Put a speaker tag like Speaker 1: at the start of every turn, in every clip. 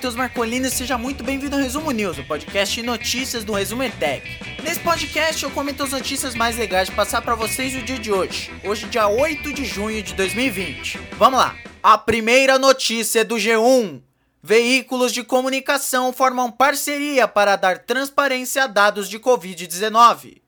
Speaker 1: Matheus Marcolino e seja muito bem-vindo ao Resumo News, o podcast de notícias do Resumo ETEC. Nesse podcast eu comento as notícias mais legais de passar para vocês o dia de hoje, hoje dia 8 de junho de 2020. Vamos lá! A primeira notícia é do G1. Veículos de comunicação formam parceria para dar transparência a dados de Covid-19.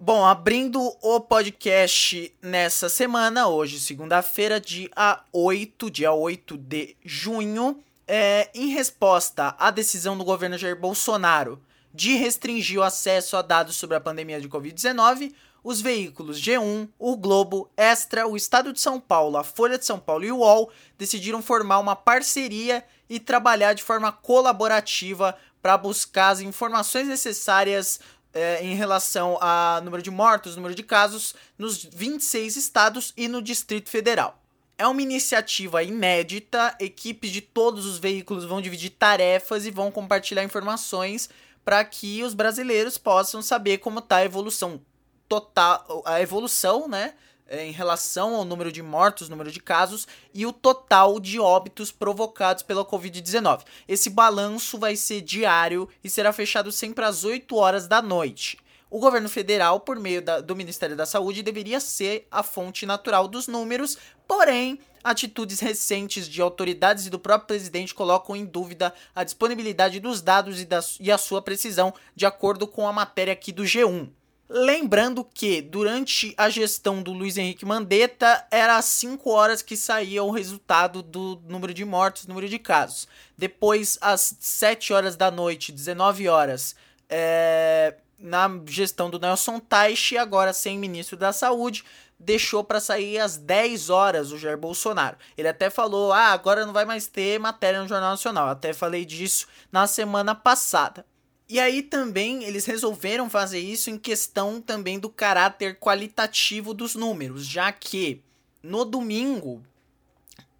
Speaker 1: Bom, abrindo o podcast nessa semana, hoje, segunda-feira, dia 8, dia 8 de junho, é, em resposta à decisão do governo Jair Bolsonaro de restringir o acesso a dados sobre a pandemia de Covid-19, os veículos G1, o Globo, Extra, o Estado de São Paulo, a Folha de São Paulo e o UOL decidiram formar uma parceria e trabalhar de forma colaborativa para buscar as informações necessárias é, em relação a número de mortos, número de casos nos 26 estados e no Distrito Federal. É uma iniciativa inédita, equipes de todos os veículos vão dividir tarefas e vão compartilhar informações para que os brasileiros possam saber como está a evolução total, a evolução, né, em relação ao número de mortos, número de casos e o total de óbitos provocados pela Covid-19. Esse balanço vai ser diário e será fechado sempre às 8 horas da noite. O governo federal, por meio da, do Ministério da Saúde, deveria ser a fonte natural dos números, porém, atitudes recentes de autoridades e do próprio presidente colocam em dúvida a disponibilidade dos dados e, da, e a sua precisão, de acordo com a matéria aqui do G1. Lembrando que durante a gestão do Luiz Henrique Mandetta era às 5 horas que saía o resultado do número de mortos, número de casos. Depois, às 7 horas da noite, 19 horas, é, na gestão do Nelson Teich, agora sem ministro da Saúde, deixou para sair às 10 horas o Jair Bolsonaro. Ele até falou: "Ah, agora não vai mais ter matéria no Jornal Nacional". Até falei disso na semana passada. E aí também eles resolveram fazer isso em questão também do caráter qualitativo dos números, já que no domingo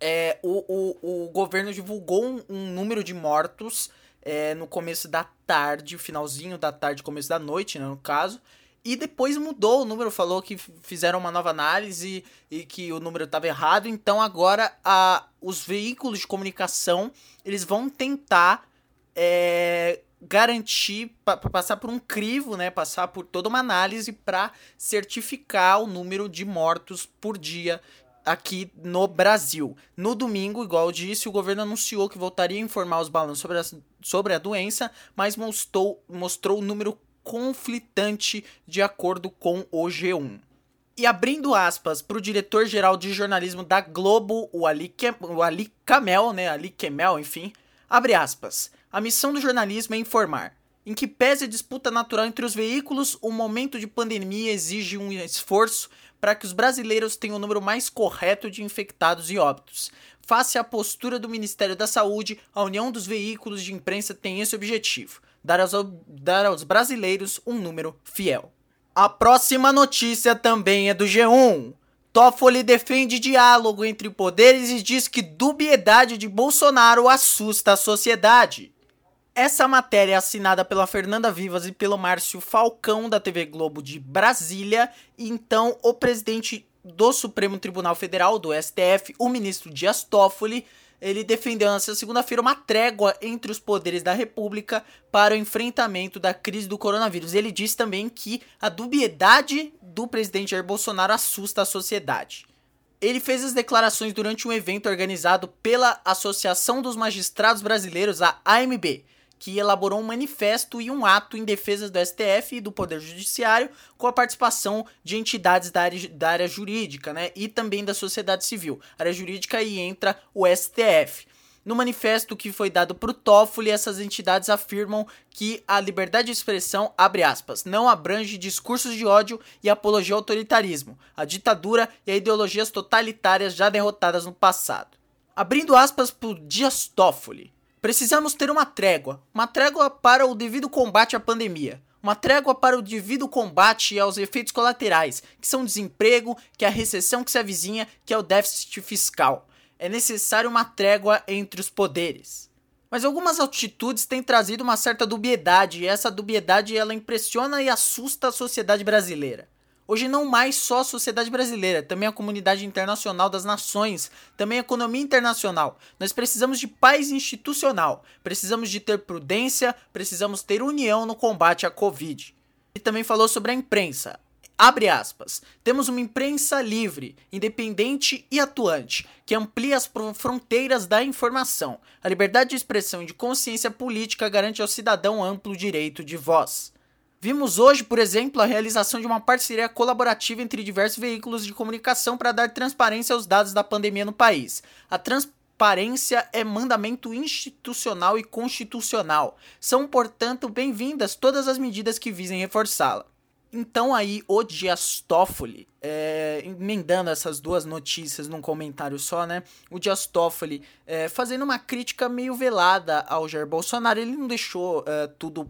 Speaker 1: é, o, o, o governo divulgou um, um número de mortos é, no começo da tarde, finalzinho da tarde, começo da noite, né, no caso. E depois mudou o número, falou que fizeram uma nova análise e que o número estava errado. Então agora a, os veículos de comunicação eles vão tentar é, garantir, pa, passar por um crivo, né, passar por toda uma análise para certificar o número de mortos por dia aqui no Brasil. No domingo, igual eu disse, o governo anunciou que voltaria a informar os balanços sobre a, sobre a doença, mas mostrou, mostrou o número conflitante de acordo com o G1. E abrindo aspas para o diretor-geral de jornalismo da Globo, o Ali, o Ali Kamel, né, Ali Kemel, enfim, abre aspas. A missão do jornalismo é informar. Em que pese a disputa natural entre os veículos, o momento de pandemia exige um esforço para que os brasileiros tenham o número mais correto de infectados e óbitos. Face à postura do Ministério da Saúde, a União dos Veículos de Imprensa tem esse objetivo: dar aos, dar aos brasileiros um número fiel. A próxima notícia também é do G1. Toffoli defende diálogo entre poderes e diz que dubiedade de Bolsonaro assusta a sociedade. Essa matéria é assinada pela Fernanda Vivas e pelo Márcio Falcão, da TV Globo de Brasília. Então, o presidente do Supremo Tribunal Federal, do STF, o ministro Dias Toffoli, ele defendeu nesta segunda-feira uma trégua entre os poderes da República para o enfrentamento da crise do coronavírus. Ele disse também que a dubiedade do presidente Jair Bolsonaro assusta a sociedade. Ele fez as declarações durante um evento organizado pela Associação dos Magistrados Brasileiros, a AMB, que elaborou um manifesto e um ato em defesa do STF e do Poder Judiciário, com a participação de entidades da área, da área jurídica, né, e também da sociedade civil. A área jurídica aí entra o STF. No manifesto que foi dado para o Toffoli, essas entidades afirmam que a liberdade de expressão, abre aspas, não abrange discursos de ódio e apologia ao autoritarismo, a ditadura e a ideologias totalitárias já derrotadas no passado. Abrindo aspas para o Dias Toffoli, Precisamos ter uma trégua, uma trégua para o devido combate à pandemia, uma trégua para o devido combate aos efeitos colaterais, que são o desemprego, que é a recessão que se avizinha, que é o déficit fiscal. É necessário uma trégua entre os poderes. Mas algumas atitudes têm trazido uma certa dubiedade, e essa dubiedade ela impressiona e assusta a sociedade brasileira. Hoje não mais só a sociedade brasileira, também a comunidade internacional das nações, também a economia internacional. Nós precisamos de paz institucional, precisamos de ter prudência, precisamos ter união no combate à Covid. E também falou sobre a imprensa. Abre aspas. Temos uma imprensa livre, independente e atuante, que amplia as fronteiras da informação. A liberdade de expressão e de consciência política garante ao cidadão amplo direito de voz. Vimos hoje, por exemplo, a realização de uma parceria colaborativa entre diversos veículos de comunicação para dar transparência aos dados da pandemia no país. A transparência é mandamento institucional e constitucional. São, portanto, bem-vindas todas as medidas que visem reforçá-la. Então aí o Dias Toffoli, é, emendando essas duas notícias num comentário só, né? O Dias Toffoli é, fazendo uma crítica meio velada ao Jair Bolsonaro, ele não deixou é, tudo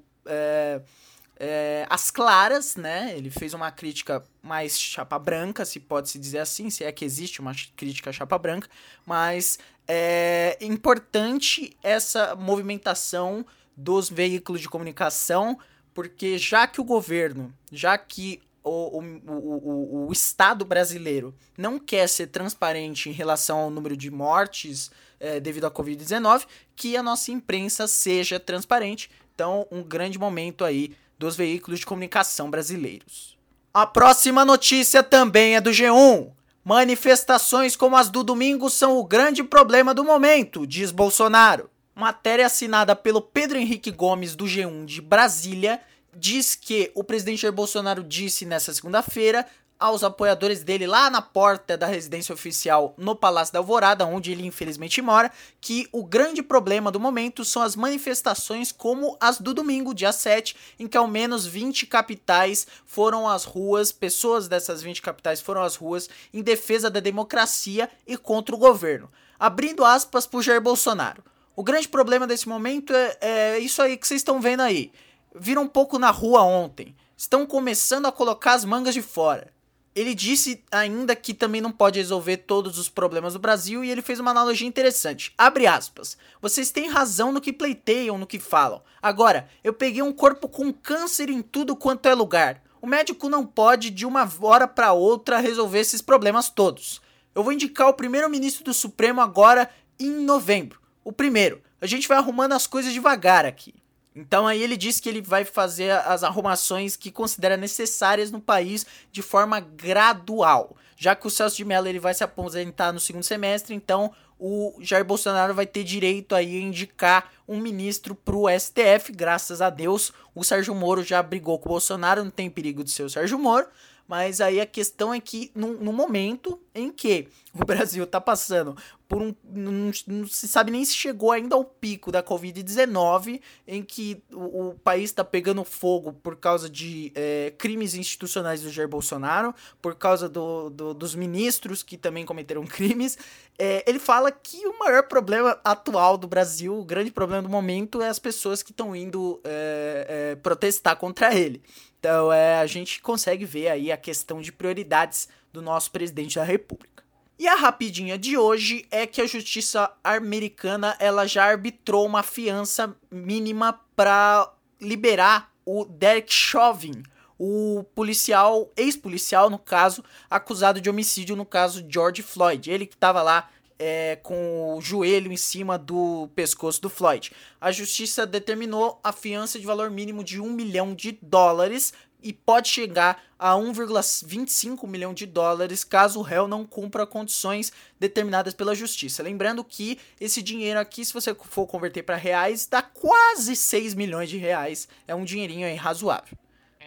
Speaker 1: é, as claras, né? Ele fez uma crítica mais chapa branca, se pode se dizer assim, se é que existe uma crítica chapa branca, mas é importante essa movimentação dos veículos de comunicação, porque já que o governo, já que o, o, o, o, Estado brasileiro não quer ser transparente em relação ao número de mortes é, devido à Covid-19, que a nossa imprensa seja transparente. Então, um grande momento aí dos veículos de comunicação brasileiros. A próxima notícia também é do G1. Manifestações como as do domingo são o grande problema do momento, diz Bolsonaro. Matéria assinada pelo Pedro Henrique Gomes do G1 de Brasília diz que o presidente Jair Bolsonaro disse nessa segunda-feira aos apoiadores dele lá na porta da residência oficial no Palácio da Alvorada, onde ele infelizmente mora, que o grande problema do momento são as manifestações como as do domingo, dia 7, em que ao menos 20 capitais foram às ruas, pessoas dessas 20 capitais foram às ruas em defesa da democracia e contra o governo. Abrindo aspas para Jair Bolsonaro. O grande problema desse momento é, é isso aí que vocês estão vendo aí. Viram um pouco na rua ontem. Estão começando a colocar as mangas de fora ele disse ainda que também não pode resolver todos os problemas do Brasil e ele fez uma analogia interessante. Abre aspas. Vocês têm razão no que pleiteiam, no que falam. Agora, eu peguei um corpo com câncer em tudo quanto é lugar. O médico não pode de uma hora para outra resolver esses problemas todos. Eu vou indicar o primeiro-ministro do Supremo agora em novembro. O primeiro. A gente vai arrumando as coisas devagar aqui. Então aí ele disse que ele vai fazer as arrumações que considera necessárias no país de forma gradual. Já que o Celso de Mello ele vai se aposentar no segundo semestre, então o Jair Bolsonaro vai ter direito aí a indicar um ministro pro STF, graças a Deus. O Sérgio Moro já brigou com o Bolsonaro, não tem perigo de ser o Sérgio Moro. Mas aí a questão é que no, no momento em que o Brasil está passando por um. Não, não, se sabe nem se chegou ainda ao pico da Covid-19, em que o, o país está pegando fogo por causa de é, crimes institucionais do Jair Bolsonaro, por causa do, do, dos ministros que também cometeram crimes. É, ele fala que o maior problema atual do Brasil, o grande problema do momento, é as pessoas que estão indo é, é, protestar contra ele. Então é, a gente consegue ver aí a questão de prioridades do nosso presidente da República. E a rapidinha de hoje é que a justiça americana ela já arbitrou uma fiança mínima para liberar o Derek Chauvin, o policial, ex-policial no caso, acusado de homicídio no caso George Floyd. Ele que estava lá é, com o joelho em cima do pescoço do Floyd. A justiça determinou a fiança de valor mínimo de 1 milhão de dólares e pode chegar a 1,25 milhão de dólares caso o réu não cumpra condições determinadas pela justiça. Lembrando que esse dinheiro aqui, se você for converter para reais, dá quase 6 milhões de reais. É um dinheirinho aí razoável.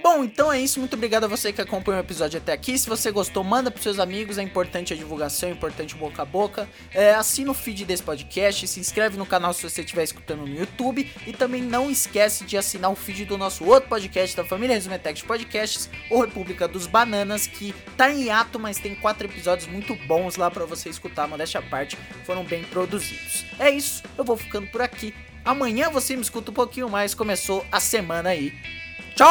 Speaker 1: Bom, então é isso. Muito obrigado a você que acompanhou o episódio até aqui. Se você gostou, manda pros seus amigos. É importante a divulgação, é importante o boca a boca. É, assina o feed desse podcast, se inscreve no canal se você estiver escutando no YouTube. E também não esquece de assinar o feed do nosso outro podcast da família Resumetec de Podcasts, o República dos Bananas, que tá em hiato, mas tem quatro episódios muito bons lá para você escutar. Modéstia à parte, foram bem produzidos. É isso, eu vou ficando por aqui. Amanhã você me escuta um pouquinho mais. Começou a semana aí. 招.